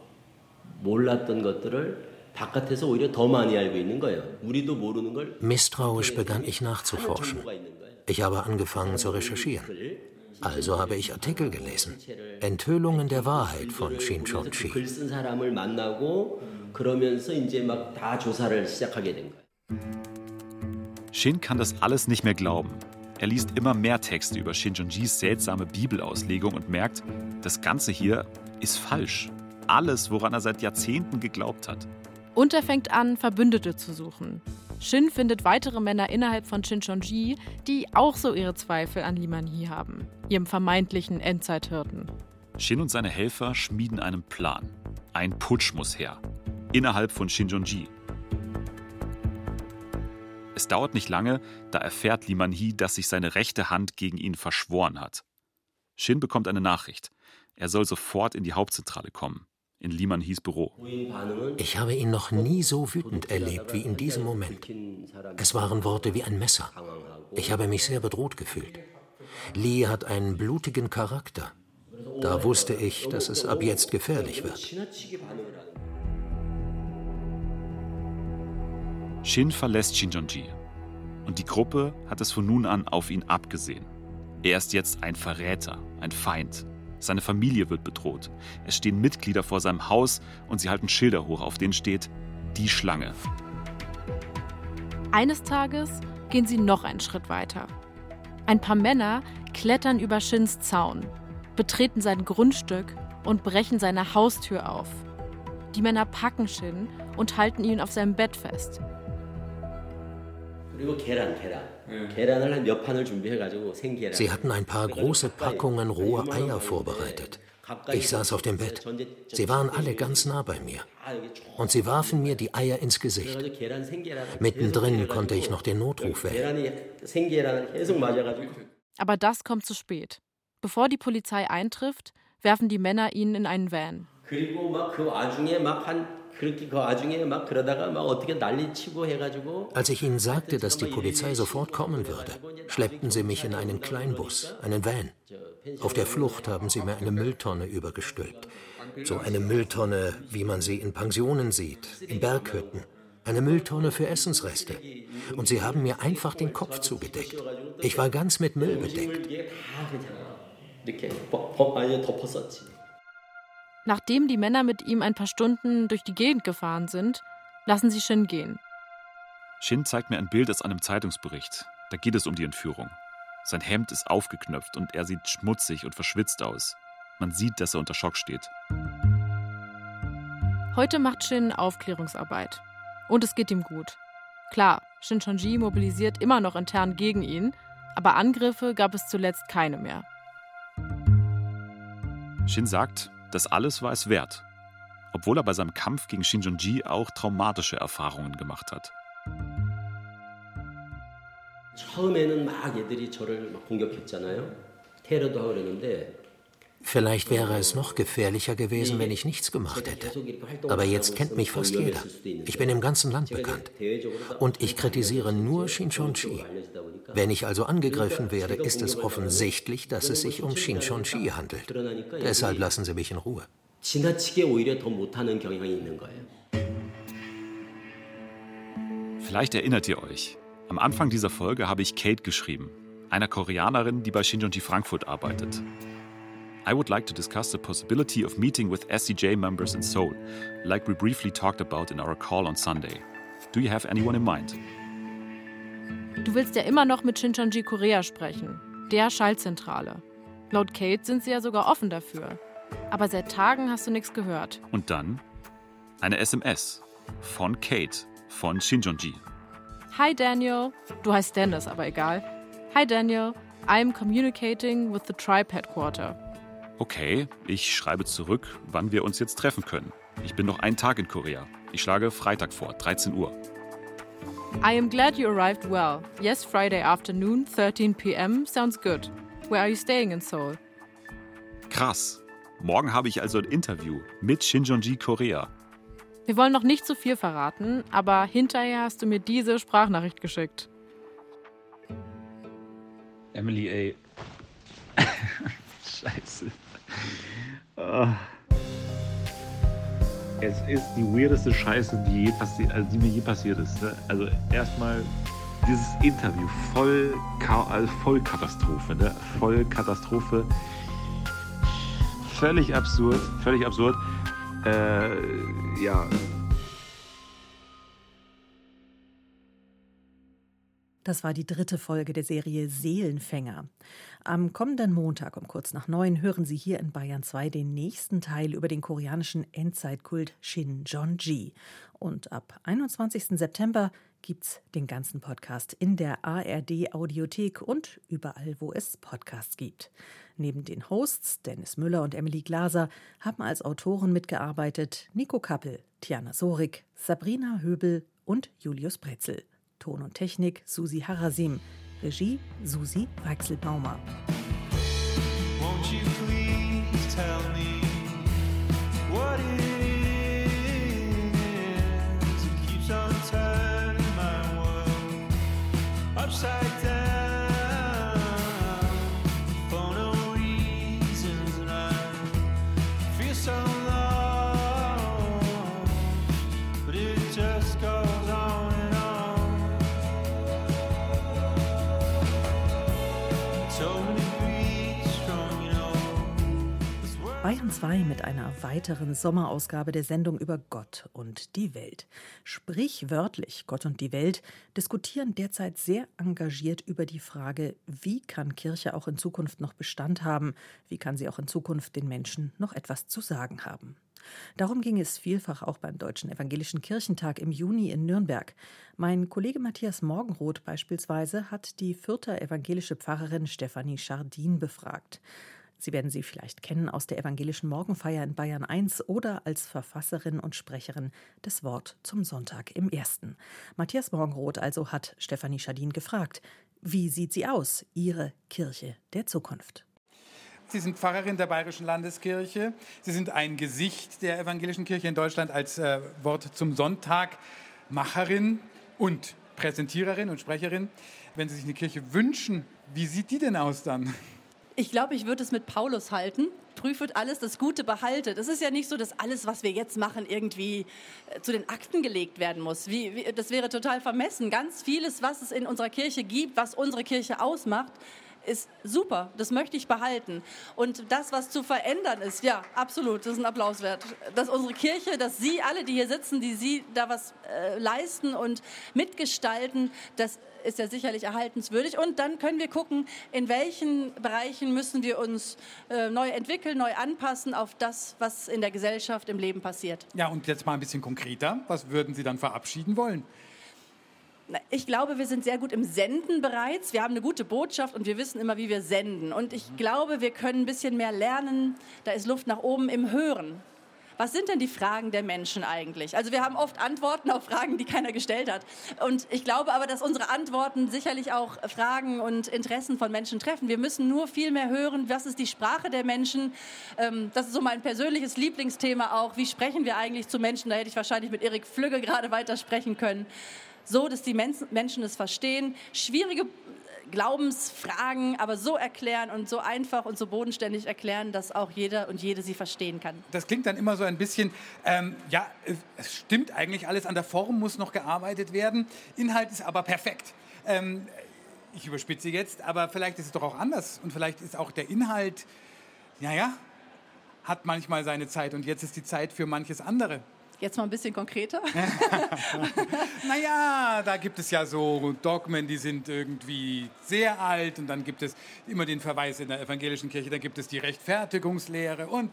Speaker 8: 몰랐던 것들을 바깥에서 오히려 더 많이 알고 있는 거예요. 우리도 모르는 걸
Speaker 9: Misstrauisch begann ich nachzuforschen. Ich habe angefangen zu recherchieren. Also habe ich Artikel gelesen. Enthüllungen der Wahrheit von Shin
Speaker 8: Chong-Chi.
Speaker 3: Shin kann das alles nicht mehr glauben. Er liest immer mehr Texte über Shin Chong-Jis seltsame Bibelauslegung und merkt, das Ganze hier ist falsch. Alles, woran er seit Jahrzehnten geglaubt hat.
Speaker 7: Und er fängt an, Verbündete zu suchen. Shin findet weitere Männer innerhalb von Shincheonji, die auch so ihre Zweifel an Liman Hee haben, ihrem vermeintlichen Endzeithirten.
Speaker 3: Shin und seine Helfer schmieden einen Plan. Ein Putsch muss her. Innerhalb von Shinjonji. Es dauert nicht lange, da erfährt Liman Hee, dass sich seine rechte Hand gegen ihn verschworen hat. Shin bekommt eine Nachricht. Er soll sofort in die Hauptzentrale kommen, in Liman Hees Büro.
Speaker 9: Ich habe ihn noch nie so wütend erlebt wie in diesem Moment. Es waren Worte wie ein Messer. Ich habe mich sehr bedroht gefühlt. Lee hat einen blutigen Charakter. Da wusste ich, dass es ab jetzt gefährlich wird.
Speaker 3: Shin verlässt Shinjonji. Und die Gruppe hat es von nun an auf ihn abgesehen. Er ist jetzt ein Verräter, ein Feind. Seine Familie wird bedroht. Es stehen Mitglieder vor seinem Haus und sie halten Schilder hoch, auf denen steht Die Schlange.
Speaker 7: Eines Tages gehen sie noch einen Schritt weiter. Ein paar Männer klettern über Shins Zaun, betreten sein Grundstück und brechen seine Haustür auf. Die Männer packen Shin und halten ihn auf seinem Bett fest.
Speaker 9: Sie hatten ein paar große Packungen roher Eier vorbereitet. Ich saß auf dem Bett. Sie waren alle ganz nah bei mir. Und sie warfen mir die Eier ins Gesicht. Mittendrin konnte ich noch den Notruf wählen.
Speaker 7: Aber das kommt zu spät. Bevor die Polizei eintrifft, werfen die Männer ihn in einen Van.
Speaker 9: Als ich ihnen sagte, dass die Polizei sofort kommen würde, schleppten sie mich in einen Kleinbus, einen Van. Auf der Flucht haben sie mir eine Mülltonne übergestülpt. So eine Mülltonne, wie man sie in Pensionen sieht, in Berghütten. Eine Mülltonne für Essensreste. Und sie haben mir einfach den Kopf zugedeckt. Ich war ganz mit Müll bedeckt.
Speaker 7: Nachdem die Männer mit ihm ein paar Stunden durch die Gegend gefahren sind, lassen sie Shin gehen.
Speaker 3: Shin zeigt mir ein Bild aus einem Zeitungsbericht. Da geht es um die Entführung. Sein Hemd ist aufgeknöpft und er sieht schmutzig und verschwitzt aus. Man sieht, dass er unter Schock steht.
Speaker 7: Heute macht Shin Aufklärungsarbeit. Und es geht ihm gut. Klar, Shincheonji mobilisiert immer noch intern gegen ihn, aber Angriffe gab es zuletzt keine mehr.
Speaker 3: Shin sagt, das alles war es wert, obwohl er bei seinem Kampf gegen Shinjonji auch traumatische Erfahrungen gemacht hat.
Speaker 9: Vielleicht wäre es noch gefährlicher gewesen, wenn ich nichts gemacht hätte. Aber jetzt kennt mich fast jeder. Ich bin im ganzen Land bekannt. Und ich kritisiere nur Shinchonchi. Wenn ich also angegriffen werde, ist es offensichtlich, dass es sich um Shinchonchi handelt. Deshalb lassen Sie mich in Ruhe.
Speaker 3: Vielleicht erinnert ihr euch. Am Anfang dieser Folge habe ich Kate geschrieben, einer Koreanerin, die bei Shinjonji Frankfurt arbeitet. I would like to discuss the possibility of meeting with SCJ members in Seoul, like we briefly talked about in our call on Sunday. Do you have anyone in mind?
Speaker 7: Du willst ja immer noch mit Shincheonji Korea sprechen, der Schallzentrale. Laut Kate sind sie ja sogar offen dafür. Aber seit Tagen hast du nichts gehört.
Speaker 3: Und dann eine SMS von Kate von Shinjonji.
Speaker 7: Hi Daniel. Du heißt Dennis, aber egal. Hi Daniel. I'm communicating with the tribe headquarter.
Speaker 3: Okay, ich schreibe zurück, wann wir uns jetzt treffen können. Ich bin noch einen Tag in Korea. Ich schlage Freitag vor, 13 Uhr.
Speaker 7: I am glad you arrived well. Yes, Friday afternoon, 13 p.m. sounds good. Where are you staying in Seoul?
Speaker 3: Krass. Morgen habe ich also ein Interview mit Shinjonji Korea.
Speaker 7: Wir wollen noch nicht zu viel verraten, aber hinterher hast du mir diese Sprachnachricht geschickt.
Speaker 16: Emily, ey. Scheiße. Oh. Es ist die weirdeste Scheiße, die, je passi also die mir je passiert ist. Ne? Also erstmal dieses Interview, voll, also voll Katastrophe, ne? voll Katastrophe. Völlig absurd, völlig absurd. Äh, ja,
Speaker 2: Das war die dritte Folge der Serie Seelenfänger. Am kommenden Montag um kurz nach neun hören Sie hier in Bayern 2 den nächsten Teil über den koreanischen Endzeitkult Shinjonji. Und ab 21. September gibt's den ganzen Podcast in der ARD Audiothek und überall, wo es Podcasts gibt. Neben den Hosts Dennis Müller und Emily Glaser haben als Autoren mitgearbeitet Nico Kappel, Tiana Sorik, Sabrina Höbel und Julius Bretzel. Ton und Technik Susi Harasim. Regie Susi Weichselbaumer. Won't you please tell me what is down? Bayern 2 mit einer weiteren Sommerausgabe der Sendung über Gott und die Welt. Sprichwörtlich Gott und die Welt diskutieren derzeit sehr engagiert über die Frage, wie kann Kirche auch in Zukunft noch Bestand haben, wie kann sie auch in Zukunft den Menschen noch etwas zu sagen haben. Darum ging es vielfach auch beim Deutschen Evangelischen Kirchentag im Juni in Nürnberg. Mein Kollege Matthias Morgenroth beispielsweise hat die vierte evangelische Pfarrerin Stefanie Schardin befragt. Sie werden sie vielleicht kennen aus der evangelischen Morgenfeier in Bayern 1 oder als Verfasserin und Sprecherin des Wort zum Sonntag im Ersten. Matthias Morgenroth also hat Stefanie Schadin gefragt, wie sieht sie aus, ihre Kirche der Zukunft?
Speaker 17: Sie sind Pfarrerin der Bayerischen Landeskirche. Sie sind ein Gesicht der evangelischen Kirche in Deutschland als äh, Wort zum Sonntag, Macherin und Präsentiererin und Sprecherin. Wenn Sie sich eine Kirche wünschen, wie sieht die denn aus dann?
Speaker 5: Ich glaube, ich würde es mit Paulus halten. Prüfet alles, das Gute behaltet. Es ist ja nicht so, dass alles, was wir jetzt machen, irgendwie äh, zu den Akten gelegt werden muss. Wie, wie, das wäre total vermessen. Ganz vieles, was es in unserer Kirche gibt, was unsere Kirche ausmacht, ist super, das möchte ich behalten. Und das, was zu verändern ist, ja, absolut, das ist ein Applaus wert. Dass unsere Kirche, dass Sie alle, die hier sitzen, die Sie da was äh, leisten und mitgestalten, das ist ja sicherlich erhaltenswürdig. Und dann können wir gucken, in welchen Bereichen müssen wir uns äh, neu entwickeln, neu anpassen auf das, was in der Gesellschaft, im Leben passiert.
Speaker 17: Ja, und jetzt mal ein bisschen konkreter. Was würden Sie dann verabschieden wollen?
Speaker 5: Ich glaube, wir sind sehr gut im Senden bereits. Wir haben eine gute Botschaft und wir wissen immer, wie wir senden. Und ich glaube, wir können ein bisschen mehr lernen. Da ist Luft nach oben im Hören. Was sind denn die Fragen der Menschen eigentlich? Also wir haben oft Antworten auf Fragen, die keiner gestellt hat. Und ich glaube aber, dass unsere Antworten sicherlich auch Fragen und Interessen von Menschen treffen. Wir müssen nur viel mehr hören, was ist die Sprache der Menschen. Ähm, das ist so mein persönliches Lieblingsthema auch. Wie sprechen wir eigentlich zu Menschen? Da hätte ich wahrscheinlich mit Erik Flügge gerade weiter sprechen können so, dass die Menschen es verstehen. Schwierige äh, Glaubensfragen, aber so erklären und so einfach und so bodenständig erklären, dass auch jeder und jede sie verstehen kann.
Speaker 17: Das klingt dann immer so ein bisschen, ähm, ja, es stimmt eigentlich alles, an der Form muss noch gearbeitet werden, Inhalt ist aber perfekt. Ähm, ich überspitze jetzt, aber vielleicht ist es doch auch anders und vielleicht ist auch der Inhalt, naja, hat manchmal seine Zeit und jetzt ist die Zeit für manches andere.
Speaker 5: Jetzt mal ein bisschen konkreter.
Speaker 17: naja, da gibt es ja so Dogmen, die sind irgendwie sehr alt und dann gibt es immer den Verweis in der evangelischen Kirche, da gibt es die Rechtfertigungslehre und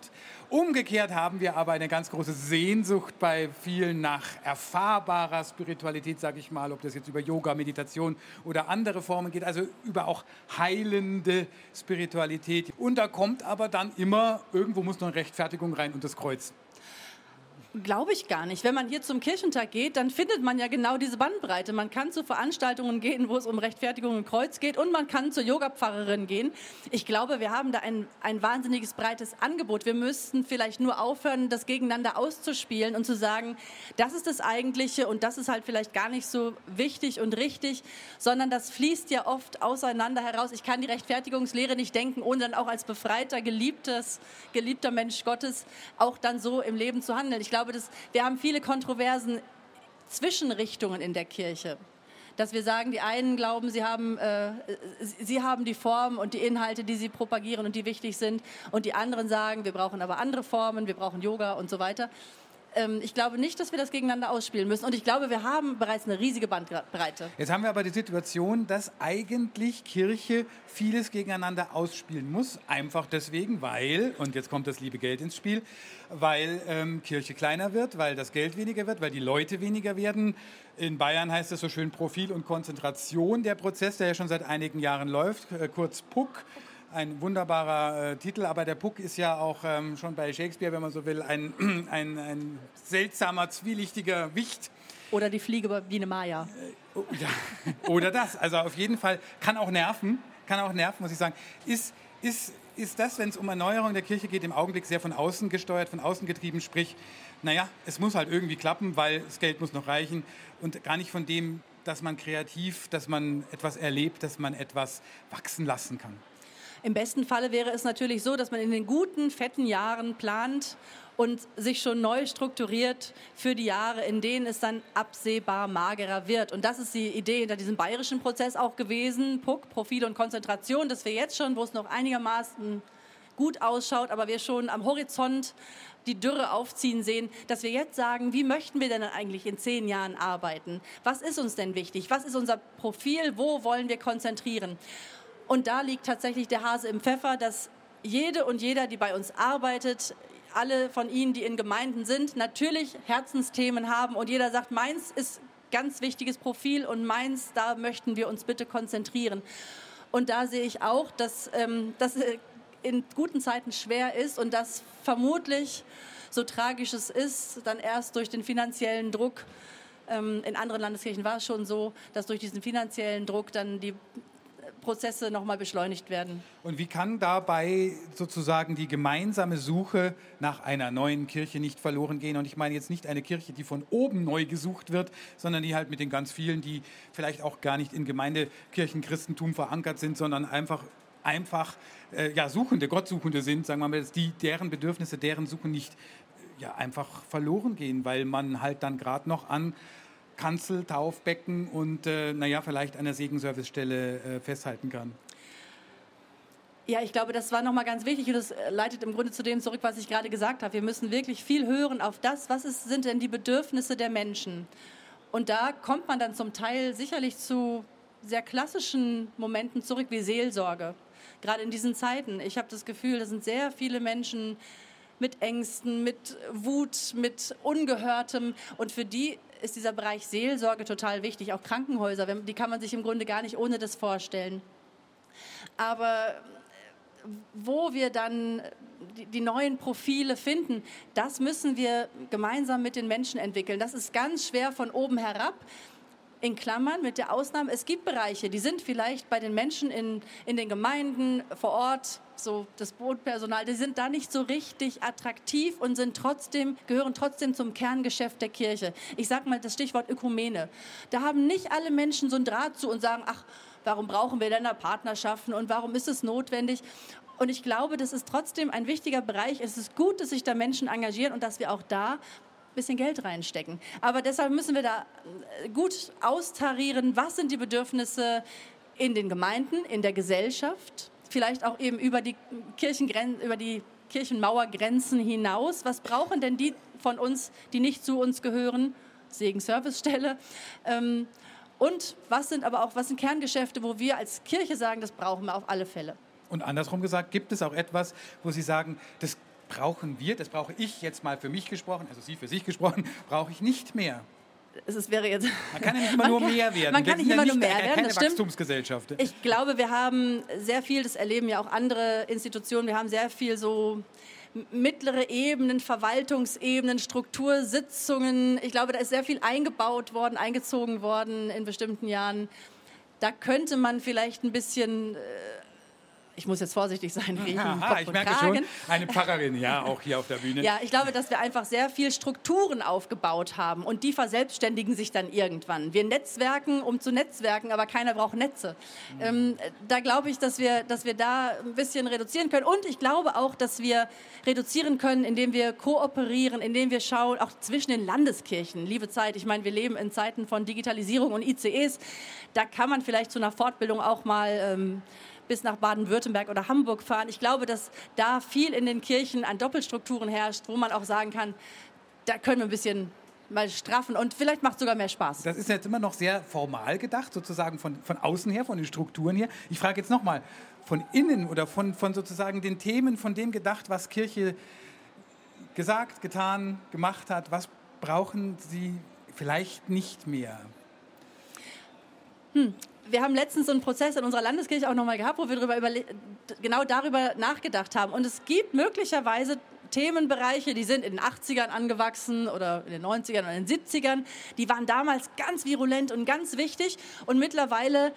Speaker 17: umgekehrt haben wir aber eine ganz große Sehnsucht bei vielen nach erfahrbarer Spiritualität, sage ich mal, ob das jetzt über Yoga, Meditation oder andere Formen geht, also über auch heilende Spiritualität. Und da kommt aber dann immer, irgendwo muss noch eine Rechtfertigung rein und das Kreuz.
Speaker 5: Glaube ich gar nicht. Wenn man hier zum Kirchentag geht, dann findet man ja genau diese Bandbreite. Man kann zu Veranstaltungen gehen, wo es um Rechtfertigung im Kreuz geht und man kann zur Yogapfarrerin gehen. Ich glaube, wir haben da ein, ein wahnsinniges breites Angebot. Wir müssten vielleicht nur aufhören, das gegeneinander auszuspielen und zu sagen, das ist das Eigentliche und das ist halt vielleicht gar nicht so wichtig und richtig, sondern das fließt ja oft auseinander heraus. Ich kann die Rechtfertigungslehre nicht denken, ohne dann auch als befreiter, geliebtes, geliebter Mensch Gottes auch dann so im Leben zu handeln. Ich glaube, glaube, dass wir haben viele Kontroversen Zwischenrichtungen in der Kirche. Dass wir sagen, die einen glauben, sie haben, äh, sie haben die Form und die Inhalte, die sie propagieren und die wichtig sind. Und die anderen sagen, wir brauchen aber andere Formen, wir brauchen Yoga und so weiter. Ähm, ich glaube nicht, dass wir das gegeneinander ausspielen müssen. Und ich glaube, wir haben bereits eine riesige Bandbreite.
Speaker 17: Jetzt haben wir aber die Situation, dass eigentlich Kirche vieles gegeneinander ausspielen muss. Einfach deswegen, weil, und jetzt kommt das liebe Geld ins Spiel, weil ähm, Kirche kleiner wird, weil das Geld weniger wird, weil die Leute weniger werden. In Bayern heißt es so schön Profil und Konzentration. Der Prozess, der ja schon seit einigen Jahren läuft, äh, kurz PUC ein wunderbarer äh, Titel, aber der Puck ist ja auch ähm, schon bei Shakespeare, wenn man so will, ein, ein, ein seltsamer, zwielichtiger Wicht.
Speaker 5: Oder die Fliege bei Biene Maya.
Speaker 17: Äh, oh, ja. Oder das. Also auf jeden Fall kann auch nerven, kann auch nerven, muss ich sagen. Ist, ist, ist das, wenn es um Erneuerung der Kirche geht, im Augenblick sehr von außen gesteuert, von außen getrieben, sprich, naja, es muss halt irgendwie klappen, weil das Geld muss noch reichen und gar nicht von dem, dass man kreativ, dass man etwas erlebt, dass man etwas wachsen lassen kann.
Speaker 5: Im besten Falle wäre es natürlich so, dass man in den guten, fetten Jahren plant und sich schon neu strukturiert für die Jahre, in denen es dann absehbar magerer wird. Und das ist die Idee hinter diesem bayerischen Prozess auch gewesen, PUC, Profil und Konzentration, dass wir jetzt schon, wo es noch einigermaßen gut ausschaut, aber wir schon am Horizont die Dürre aufziehen sehen, dass wir jetzt sagen, wie möchten wir denn eigentlich in zehn Jahren arbeiten? Was ist uns denn wichtig? Was ist unser Profil? Wo wollen wir konzentrieren? Und da liegt tatsächlich der Hase im Pfeffer, dass jede und jeder, die bei uns arbeitet, alle von Ihnen, die in Gemeinden sind, natürlich Herzensthemen haben und jeder sagt, meins ist ganz wichtiges Profil und meins, da möchten wir uns bitte konzentrieren. Und da sehe ich auch, dass ähm, das in guten Zeiten schwer ist und dass vermutlich, so tragisch es ist, dann erst durch den finanziellen Druck ähm, in anderen Landeskirchen war es schon so, dass durch diesen finanziellen Druck dann die Prozesse nochmal beschleunigt werden.
Speaker 17: Und wie kann dabei sozusagen die gemeinsame Suche nach einer neuen Kirche nicht verloren gehen? Und ich meine jetzt nicht eine Kirche, die von oben neu gesucht wird, sondern die halt mit den ganz vielen, die vielleicht auch gar nicht in Gemeindekirchenchristentum verankert sind, sondern einfach einfach äh, ja, Suchende, Gottsuchende sind, sagen wir mal, dass die, deren Bedürfnisse, deren Suchen nicht ja, einfach verloren gehen, weil man halt dann gerade noch an Kanzel, Taufbecken und äh, naja, vielleicht einer Segenservicestelle äh, festhalten kann?
Speaker 5: Ja, ich glaube, das war nochmal ganz wichtig und das leitet im Grunde zu dem zurück, was ich gerade gesagt habe. Wir müssen wirklich viel hören auf das, was ist, sind denn die Bedürfnisse der Menschen. Und da kommt man dann zum Teil sicherlich zu sehr klassischen Momenten zurück wie Seelsorge. Gerade in diesen Zeiten. Ich habe das Gefühl, da sind sehr viele Menschen mit Ängsten, mit Wut, mit Ungehörtem. Und für die ist dieser Bereich Seelsorge total wichtig. Auch Krankenhäuser, die kann man sich im Grunde gar nicht ohne das vorstellen. Aber wo wir dann die, die, neuen Profile finden, das müssen wir gemeinsam mit den Menschen entwickeln. Das ist ganz schwer von oben herab. In Klammern mit der Ausnahme, es gibt Bereiche, die sind vielleicht bei den Menschen in, in den Gemeinden vor Ort, so das Bootpersonal, die sind da nicht so richtig attraktiv und sind trotzdem, gehören trotzdem zum Kerngeschäft der Kirche. Ich sage mal das Stichwort Ökumene. Da haben nicht alle Menschen so einen Draht zu und sagen, ach, warum brauchen wir denn da Partnerschaften und warum ist es notwendig? Und ich glaube, das ist trotzdem ein wichtiger Bereich. Es ist gut, dass sich da Menschen engagieren und dass wir auch da ein bisschen Geld reinstecken. Aber deshalb müssen wir da äh, gut austarieren, was sind die Bedürfnisse in den Gemeinden, in der Gesellschaft, vielleicht auch eben über die, Kirchengren über die Kirchenmauergrenzen hinaus. Was brauchen denn die von uns, die nicht zu uns gehören? Segen Servicestelle. Ähm, und was sind aber auch, was sind Kerngeschäfte, wo wir als Kirche sagen, das brauchen wir auf alle Fälle?
Speaker 17: Und andersrum gesagt, gibt es auch etwas, wo Sie sagen, das brauchen wir, das brauche ich jetzt mal für mich gesprochen, also Sie für sich gesprochen, brauche ich nicht mehr.
Speaker 5: Es wäre jetzt
Speaker 17: man kann ja nicht immer nur
Speaker 5: kann,
Speaker 17: mehr werden.
Speaker 5: Man kann nicht immer ja nicht nur mehr werden.
Speaker 17: Keine
Speaker 5: das
Speaker 17: Wachstumsgesellschaft.
Speaker 5: Stimmt. Ich glaube, wir haben sehr viel, das erleben ja auch andere Institutionen, wir haben sehr viel so mittlere Ebenen, Verwaltungsebenen, Struktursitzungen. Ich glaube, da ist sehr viel eingebaut worden, eingezogen worden in bestimmten Jahren. Da könnte man vielleicht ein bisschen äh, ich muss jetzt vorsichtig sein, riechen.
Speaker 17: Aha, ich merke Kragen. schon, eine Pfarrerin, ja, auch hier auf der Bühne.
Speaker 5: Ja, ich glaube, dass wir einfach sehr viel Strukturen aufgebaut haben und die verselbstständigen sich dann irgendwann. Wir netzwerken, um zu netzwerken, aber keiner braucht Netze. Mhm. Ähm, da glaube ich, dass wir, dass wir da ein bisschen reduzieren können und ich glaube auch, dass wir reduzieren können, indem wir kooperieren, indem wir schauen, auch zwischen den Landeskirchen. Liebe Zeit, ich meine, wir leben in Zeiten von Digitalisierung und ICEs. Da kann man vielleicht zu einer Fortbildung auch mal ähm, bis nach Baden-Württemberg oder Hamburg fahren. Ich glaube, dass da viel in den Kirchen an Doppelstrukturen herrscht, wo man auch sagen kann, da können wir ein bisschen mal straffen und vielleicht macht es sogar mehr Spaß.
Speaker 17: Das ist jetzt immer noch sehr formal gedacht, sozusagen von, von außen her, von den Strukturen her. Ich frage jetzt nochmal, von innen oder von, von sozusagen den Themen, von dem gedacht, was Kirche gesagt, getan, gemacht hat, was brauchen Sie vielleicht nicht mehr?
Speaker 5: Hm wir haben letztens so einen Prozess in unserer Landeskirche auch nochmal gehabt, wo wir darüber genau darüber nachgedacht haben. Und es gibt möglicherweise Themenbereiche, die sind in den 80ern angewachsen oder in den 90ern oder in den 70ern. Die waren damals ganz virulent und ganz wichtig. Und mittlerweile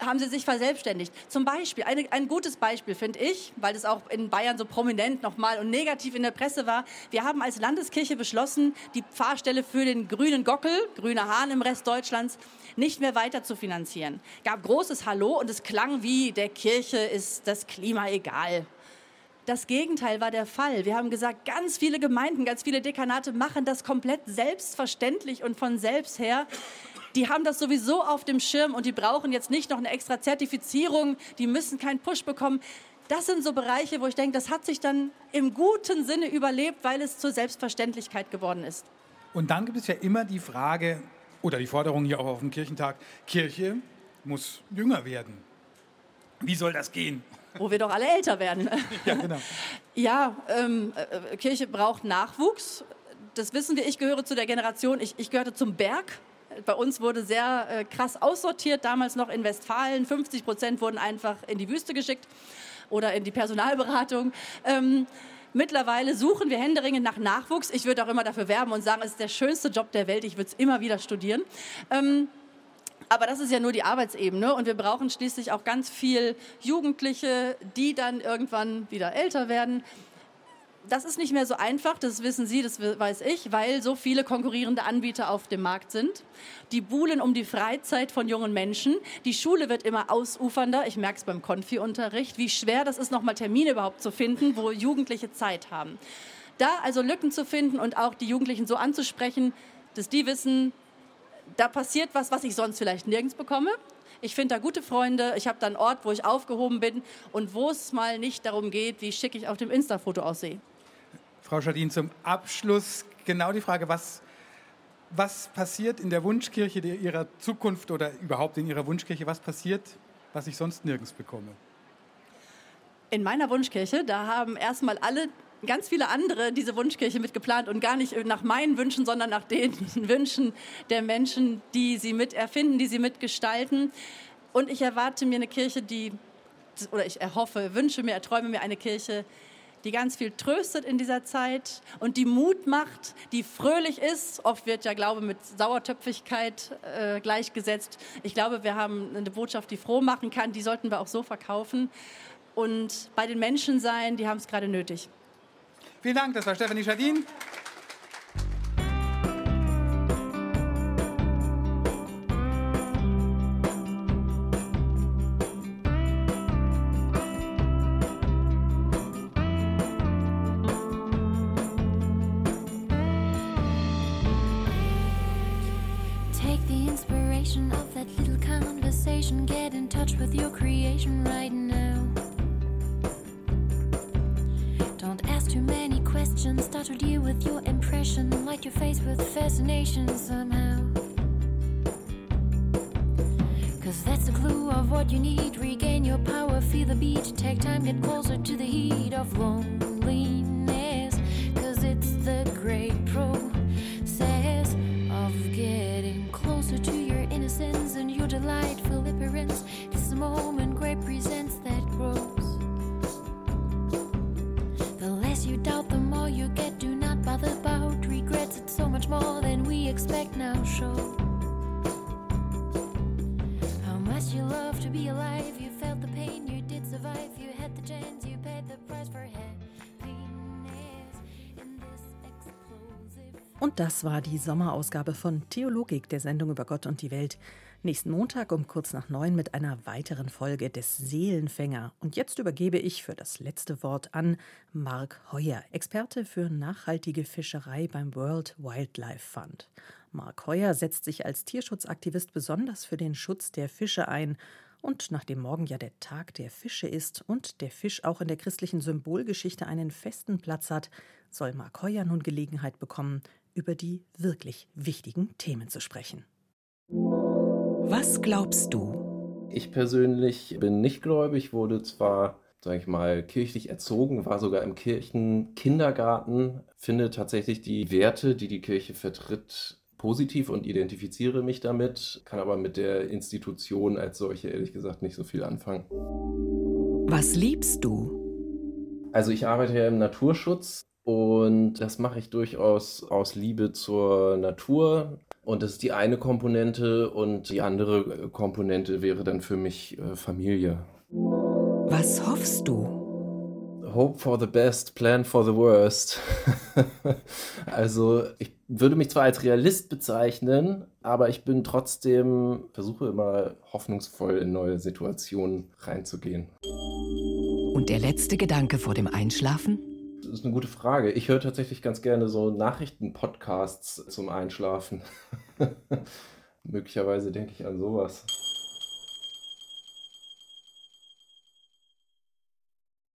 Speaker 5: haben sie sich verselbstständigt. Zum Beispiel, eine, ein gutes Beispiel finde ich, weil das auch in Bayern so prominent nochmal und negativ in der Presse war. Wir haben als Landeskirche beschlossen, die Pfarrstelle für den grünen Gockel, grüner Hahn im Rest Deutschlands, nicht mehr weiter zu finanzieren. Gab großes Hallo und es klang wie, der Kirche ist das Klima egal. Das Gegenteil war der Fall. Wir haben gesagt, ganz viele Gemeinden, ganz viele Dekanate machen das komplett selbstverständlich und von selbst her die haben das sowieso auf dem Schirm und die brauchen jetzt nicht noch eine extra Zertifizierung, die müssen keinen Push bekommen. Das sind so Bereiche, wo ich denke, das hat sich dann im guten Sinne überlebt, weil es zur Selbstverständlichkeit geworden ist.
Speaker 17: Und dann gibt es ja immer die Frage oder die Forderung hier auch auf dem Kirchentag, Kirche muss jünger werden. Wie soll das gehen?
Speaker 5: Wo wir doch alle älter werden.
Speaker 17: ja, genau.
Speaker 5: Ja, ähm, äh, Kirche braucht Nachwuchs. Das wissen wir. Ich gehöre zu der Generation, ich, ich gehörte zum Berg bei uns wurde sehr äh, krass aussortiert, damals noch in Westfalen. 50 Prozent wurden einfach in die Wüste geschickt oder in die Personalberatung. Ähm, Mittlerweile suchen wir händeringend nach Nachwuchs. Ich würde auch immer dafür werben und sagen, es ist der schönste Job der Welt. Ich würde es immer wieder studieren. Ähm, aber das ist ja nur die Arbeitsebene und wir brauchen schließlich auch ganz viel Jugendliche, die dann irgendwann wieder älter werden das ist nicht mehr so einfach, das wissen Sie, das weiß ich, weil so viele konkurrierende Anbieter auf dem Markt sind. Die buhlen um die Freizeit von jungen Menschen. Die Schule wird immer ausufernder. Ich merke es beim Konfi-Unterricht, wie schwer das ist, nochmal Termine überhaupt zu finden, wo Jugendliche Zeit haben. Da also Lücken zu finden und auch die Jugendlichen so anzusprechen, dass die wissen, da passiert was, was ich sonst vielleicht nirgends bekomme. Ich finde da gute Freunde, ich habe da einen Ort, wo ich aufgehoben bin und wo es mal nicht darum geht, wie schick ich auf dem Insta-Foto aussehe.
Speaker 18: Frau Schadin, zum Abschluss genau die Frage, was, was passiert in der Wunschkirche Ihrer Zukunft oder überhaupt in Ihrer Wunschkirche, was passiert, was ich sonst nirgends bekomme?
Speaker 5: In meiner Wunschkirche, da haben erstmal alle ganz viele andere diese Wunschkirche mitgeplant und gar nicht nach meinen Wünschen, sondern nach den Wünschen der Menschen, die sie mit erfinden, die sie mitgestalten. Und ich erwarte mir eine Kirche, die, oder ich erhoffe, wünsche mir, erträume mir eine Kirche, die ganz viel tröstet in dieser Zeit und die Mut macht, die fröhlich ist. Oft wird ja Glaube mit Sauertöpfigkeit äh, gleichgesetzt. Ich glaube, wir haben eine Botschaft, die froh machen kann. Die sollten wir auch so verkaufen und bei den Menschen sein, die haben es gerade nötig.
Speaker 18: Vielen Dank, das war Stefanie Schadin.
Speaker 2: Das war die Sommerausgabe von Theologik, der Sendung über Gott und die Welt. Nächsten Montag um kurz nach neun mit einer weiteren Folge des Seelenfänger. Und jetzt übergebe ich für das letzte Wort an Mark Heuer, Experte für nachhaltige Fischerei beim World Wildlife Fund. Mark Heuer setzt sich als Tierschutzaktivist besonders für den Schutz der Fische ein. Und nachdem morgen ja der Tag der Fische ist und der Fisch auch in der christlichen Symbolgeschichte einen festen Platz hat, soll Mark Heuer nun Gelegenheit bekommen, über die wirklich wichtigen Themen zu sprechen.
Speaker 19: Was glaubst du?
Speaker 20: Ich persönlich bin nicht gläubig, wurde zwar, sage ich mal, kirchlich erzogen, war sogar im Kirchenkindergarten, finde tatsächlich die Werte, die die Kirche vertritt, positiv und identifiziere mich damit, kann aber mit der Institution als solche ehrlich gesagt nicht so viel anfangen.
Speaker 19: Was liebst du?
Speaker 20: Also ich arbeite ja im Naturschutz und das mache ich durchaus aus Liebe zur Natur. Und das ist die eine Komponente. Und die andere Komponente wäre dann für mich äh, Familie.
Speaker 19: Was hoffst du?
Speaker 20: Hope for the best, plan for the worst. also ich würde mich zwar als Realist bezeichnen, aber ich bin trotzdem, versuche immer hoffnungsvoll in neue Situationen reinzugehen.
Speaker 19: Und der letzte Gedanke vor dem Einschlafen?
Speaker 20: Das ist eine gute Frage. Ich höre tatsächlich ganz gerne so Nachrichten-Podcasts zum Einschlafen. Möglicherweise denke ich an sowas.